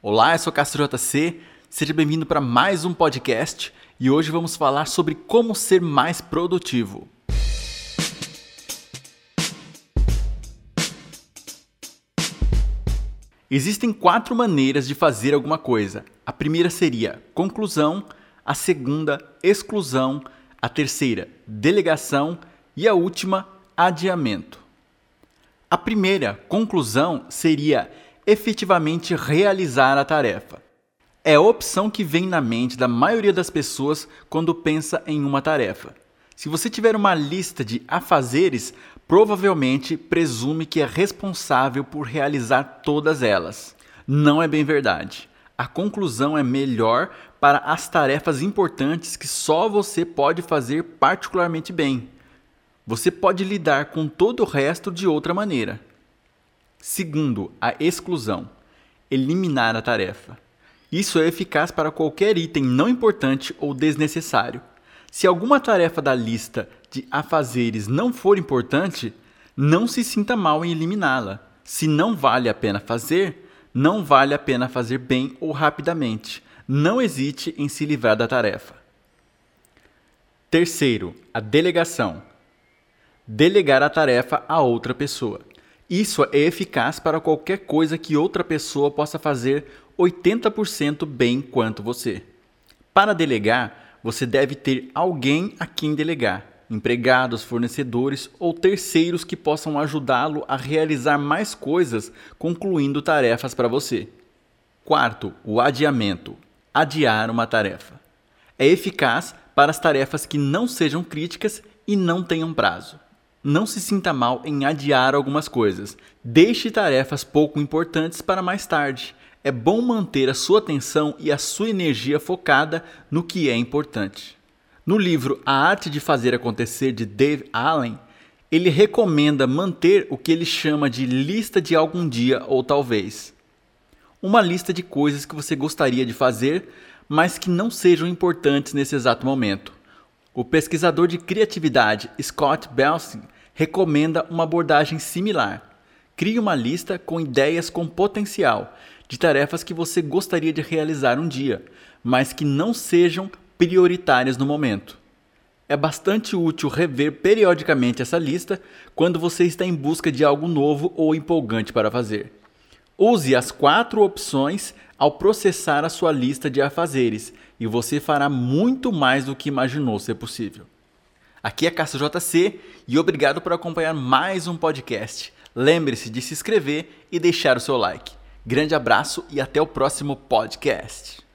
Olá, eu sou Castro JC, seja bem-vindo para mais um podcast e hoje vamos falar sobre como ser mais produtivo. Existem quatro maneiras de fazer alguma coisa. A primeira seria conclusão, a segunda, exclusão, a terceira, delegação e a última, adiamento. A primeira, conclusão, seria efetivamente realizar a tarefa. É a opção que vem na mente da maioria das pessoas quando pensa em uma tarefa. Se você tiver uma lista de afazeres, provavelmente presume que é responsável por realizar todas elas. Não é bem verdade. A conclusão é melhor para as tarefas importantes que só você pode fazer particularmente bem. Você pode lidar com todo o resto de outra maneira. Segundo, a exclusão. Eliminar a tarefa. Isso é eficaz para qualquer item não importante ou desnecessário. Se alguma tarefa da lista de afazeres não for importante, não se sinta mal em eliminá-la. Se não vale a pena fazer, não vale a pena fazer bem ou rapidamente. Não hesite em se livrar da tarefa. Terceiro, a delegação. Delegar a tarefa a outra pessoa. Isso é eficaz para qualquer coisa que outra pessoa possa fazer 80% bem quanto você. Para delegar, você deve ter alguém a quem delegar, empregados, fornecedores ou terceiros que possam ajudá-lo a realizar mais coisas, concluindo tarefas para você. Quarto, o adiamento. Adiar uma tarefa. É eficaz para as tarefas que não sejam críticas e não tenham prazo. Não se sinta mal em adiar algumas coisas. Deixe tarefas pouco importantes para mais tarde. É bom manter a sua atenção e a sua energia focada no que é importante. No livro A Arte de Fazer Acontecer de Dave Allen, ele recomenda manter o que ele chama de lista de algum dia ou talvez. Uma lista de coisas que você gostaria de fazer, mas que não sejam importantes nesse exato momento. O pesquisador de criatividade Scott Belsing recomenda uma abordagem similar. Crie uma lista com ideias com potencial de tarefas que você gostaria de realizar um dia, mas que não sejam prioritárias no momento. É bastante útil rever periodicamente essa lista quando você está em busca de algo novo ou empolgante para fazer. Use as quatro opções ao processar a sua lista de afazeres e você fará muito mais do que imaginou ser possível. Aqui é Cássio JC e obrigado por acompanhar mais um podcast. Lembre-se de se inscrever e deixar o seu like. Grande abraço e até o próximo podcast.